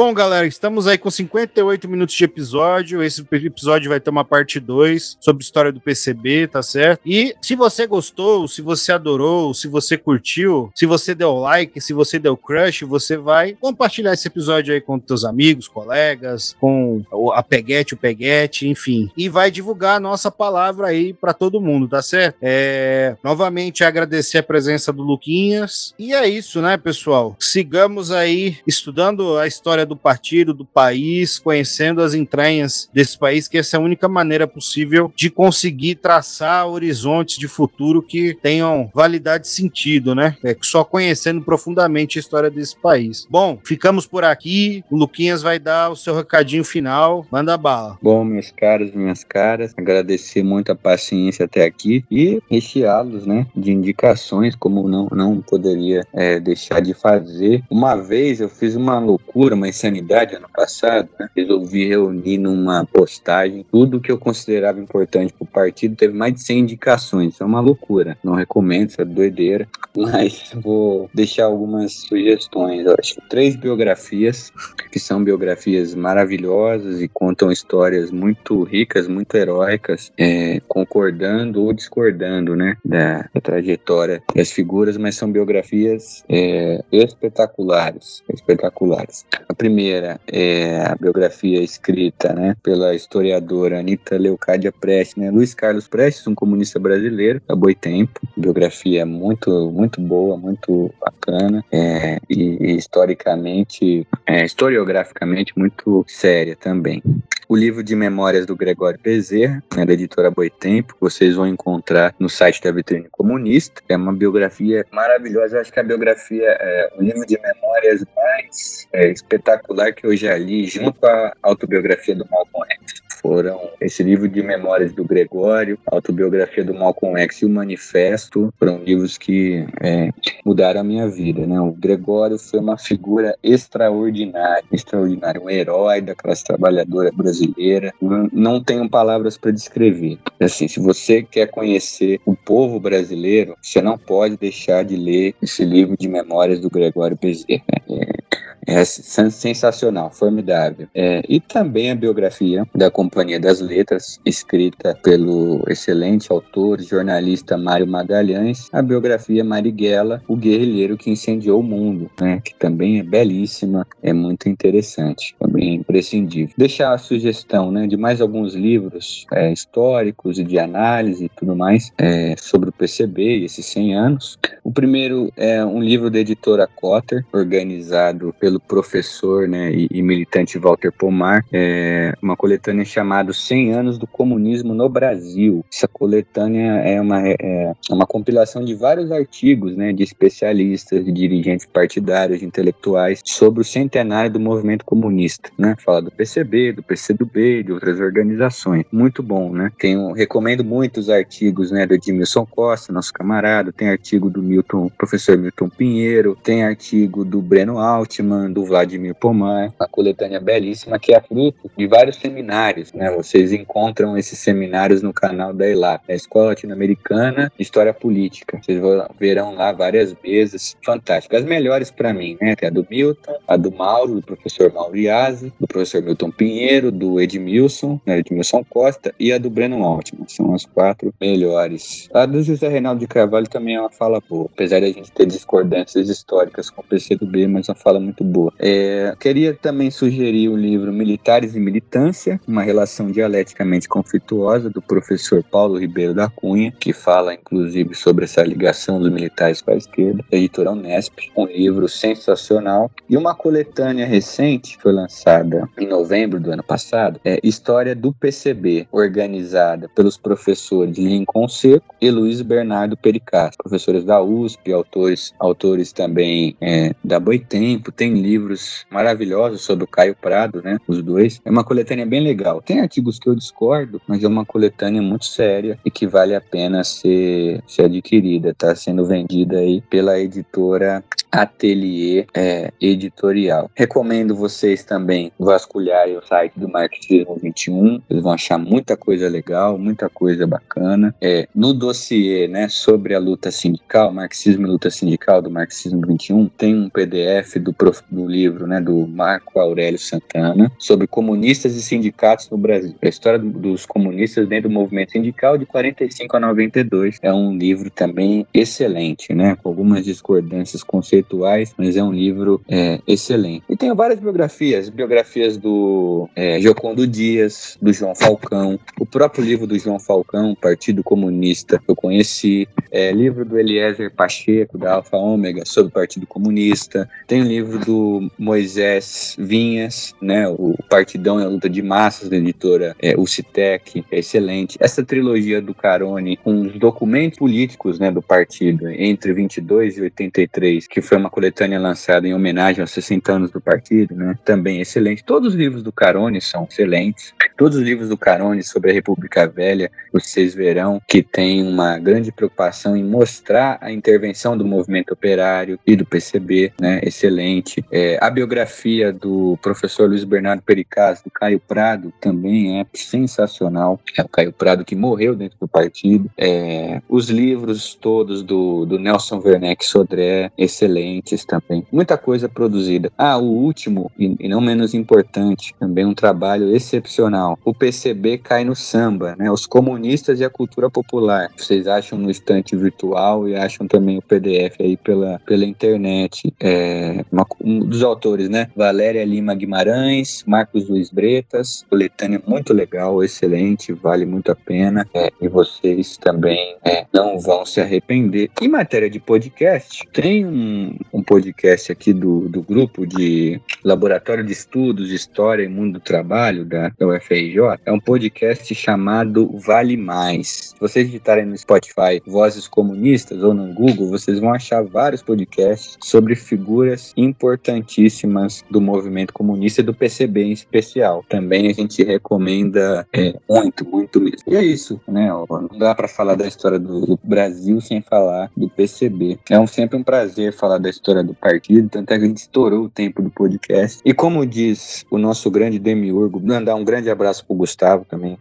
Bom, galera, estamos aí com 58 minutos de episódio. Esse episódio vai ter uma parte 2 sobre história do PCB, tá certo? E se você gostou, se você adorou, se você curtiu, se você deu like, se você deu crush, você vai compartilhar esse episódio aí com teus amigos, colegas, com a Peguete, o Peguete, enfim. E vai divulgar a nossa palavra aí para todo mundo, tá certo? É... Novamente agradecer a presença do Luquinhas. E é isso, né, pessoal? Sigamos aí estudando a história do partido, do país, conhecendo as entranhas desse país, que essa é a única maneira possível de conseguir traçar horizontes de futuro que tenham validade e sentido, né? É só conhecendo profundamente a história desse país. Bom, ficamos por aqui. O Luquinhas vai dar o seu recadinho final. Manda bala. Bom, meus caros, minhas caras, agradecer muito a paciência até aqui e recheá-los, né, de indicações, como não, não poderia é, deixar de fazer. Uma vez eu fiz uma loucura, uma insanidade ano passado, né? resolvi reunir numa postagem tudo que eu considerava importante para o partido. Teve mais de 100 indicações, isso é uma loucura. Não recomendo, isso é doideira, mas vou deixar algumas sugestões. Eu acho três biografias que são biografias maravilhosas e contam histórias muito ricas, muito heróicas, é, concordando ou discordando, né, da, da, trajetória das figuras, mas são biografias é, espetaculares, espetaculares. A primeira é a biografia escrita, né, pela historiadora Anita Leocádia Prestes, né, Luiz Carlos Prestes, um comunista brasileiro, a Boitempo, biografia muito, muito boa, muito bacana é, e, e, historicamente, é, historiograficamente muito séria também. O livro de memórias do Gregório Bezerra, né, da editora Boitempo, vocês vão encontrar no site da Vitrine Comunista. É uma biografia maravilhosa. Eu acho que a biografia é o livro de memórias mais é, espetacular que eu já li, junto à autobiografia do Malcolm X foram esse livro de memórias do Gregório, a autobiografia do Malcolm X e o Manifesto, foram livros que é, mudaram a minha vida. Né? O Gregório foi uma figura extraordinária, extraordinária, um herói da classe trabalhadora brasileira. Não tenho palavras para descrever. Assim, se você quer conhecer o povo brasileiro, você não pode deixar de ler esse livro de memórias do Gregório Bezerra. É, é sensacional, formidável. É, e também a biografia da Companhia das Letras, escrita pelo excelente autor, jornalista Mário Magalhães, a biografia Marighella, o guerrilheiro que incendiou o mundo, né, que também é belíssima, é muito interessante, também é imprescindível. Deixar a sugestão né, de mais alguns livros é, históricos e de análise e tudo mais é, sobre e esses 100 anos. O primeiro é um livro da editora Cotter, organizado pelo professor né, e, e, militante Walter Pomar, é uma coletânea chamada 100 anos do comunismo no Brasil. Essa coletânea é uma, é, é uma compilação de vários artigos né, de especialistas, de dirigentes partidários, de intelectuais, sobre o centenário do movimento comunista. Né? Fala do PCB, do PCdoB, de outras organizações. Muito bom, né? Tenho, recomendo muito os artigos né, do Edmilson Costa, nosso camarada, tem artigo do Milton, professor Milton Pinheiro, tem artigo do Breno Altman, do Vladimir Pomar, uma coletânea belíssima que é fruto de vários seminários, né? Vocês encontram esses seminários no canal da ELAP, a Escola Latino-Americana de História Política. Vocês verão lá várias mesas fantásticas. As melhores para mim, né? Tem a do Milton, a do Mauro, do professor Mauro Iazzi, do professor Milton Pinheiro, do Edmilson, né? Edmilson Costa e a do Breno Altman. São as quatro melhores. A do José Reinaldo de Carvalho também é uma fala boa, apesar da gente ter discordâncias históricas com o PCdoB, mas é uma fala muito boa. É, queria também sugerir o livro Militares e Militância, uma relação dialeticamente conflituosa do professor Paulo Ribeiro da Cunha, que fala inclusive sobre essa ligação dos militares com a esquerda, editora Unesp, um livro sensacional. E uma coletânea recente, foi lançada em novembro do ano passado, é História do PCB, organizada pelos professores Lincoln Seco e Luiz Bernardo Pericastro, professores da USP, autores, autores também é, da Boitempo, tem livros maravilhosos sobre o Caio Prado, né? Os dois. É uma coletânea bem legal. Tem artigos que eu discordo, mas é uma coletânea muito séria e que vale a pena ser, ser adquirida. Está sendo vendida aí pela editora Atelier é, Editorial. Recomendo vocês também vasculharem o site do Marxismo 21. Vocês vão achar muita coisa legal, muita coisa bacana. É, no dossiê né, sobre a luta sindical, Marxismo e Luta Sindical do Marxismo 21, tem um PDF do, do livro né, do Marco Aurélio Santana sobre comunistas e sindicatos no Brasil. A história dos comunistas dentro do movimento sindical de 45 a 92. É um livro também excelente, né, com algumas discordâncias conceituais mas é um livro é, excelente. E tenho várias biografias, biografias do é, Jocondo Dias, do João Falcão, o próprio livro do João Falcão, Partido Comunista, eu conheci, é, livro do Eliezer Pacheco, da Alfa Ômega, sobre o Partido Comunista, tem o livro do Moisés Vinhas, né, o Partidão e a Luta de Massas, da editora é, UCITEC, é excelente. Essa trilogia do Carone, com os documentos políticos né, do partido, entre 22 e 83, que foi uma coletânea lançada em homenagem aos 60 anos do partido, né, também excelente. Todos os livros do Carone são excelentes. Todos os livros do Carone sobre a República Velha, vocês verão que tem uma grande preocupação em mostrar a intervenção do movimento operário e do PCB, né, excelente. É, a biografia do professor Luiz Bernardo Pericaz, do Caio Prado, também é sensacional. É o Caio Prado que morreu dentro do partido. É, os livros todos do, do Nelson Werneck Sodré, excelentes também. Muita coisa produzida. Ah, o último, e, e não menos importante, também um trabalho excepcional. O PCB cai no samba, né? Os comunistas e a cultura popular. Vocês acham no estante virtual e acham também o PDF aí pela, pela internet. É, uma, um dos autores, né? Valéria Lima Guimarães, Marcos Luiz Bretas, coletânea muito legal, excelente, vale muito a pena. É, e vocês também é, não vão se arrepender. Em matéria de podcast, tem um, um podcast aqui do, do grupo de Laboratório de Estudos de História e Mundo do Trabalho da, da UFRJ. É um podcast chamado Vale Mais. Se vocês digitarem no Spotify Vozes Comunistas ou no Google, vocês vão achar vários podcasts sobre figuras importantíssimas do movimento comunista e do PCB em especial. Também a gente recomenda é, muito, muito mesmo. E é isso, né? Não dá para falar da história do, Brasil sem falar do PCB. É um, sempre um prazer falar da história do partido, tanto é que a gente estourou o tempo do podcast. E como diz o nosso grande demiurgo, mandar um grande abraço pro Gustavo também,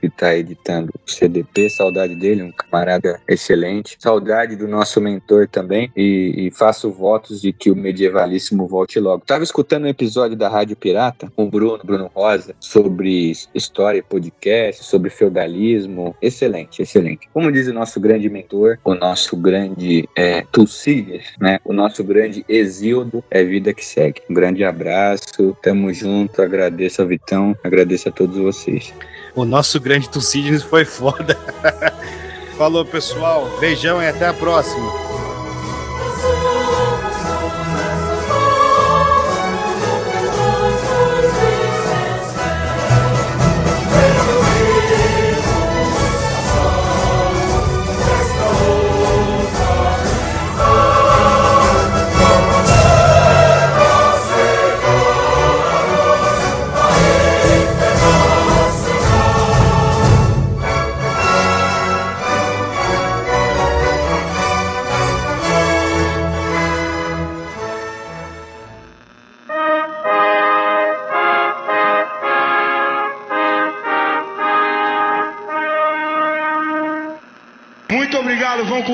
Que tá editando o CDP, saudade dele, um camarada excelente. Saudade do nosso mentor também e, e faço votos de que o medievalíssimo volte logo. Tava escutando um episódio da Rádio Pirata com o Bruno, Bruno Rosa, sobre história e podcast, sobre feudalismo. Excelente, excelente. Como diz o nosso grande mentor, o nosso grande é, né? O nosso grande Exildo, é vida que segue. Um grande abraço, tamo junto, agradeço a Vitão, agradeço a todos vocês. O nosso grande Tucídides foi foda. Falou, pessoal. Beijão e até a próxima.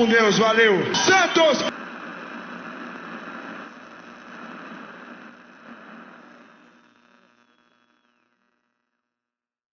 Deus, valeu. Santos!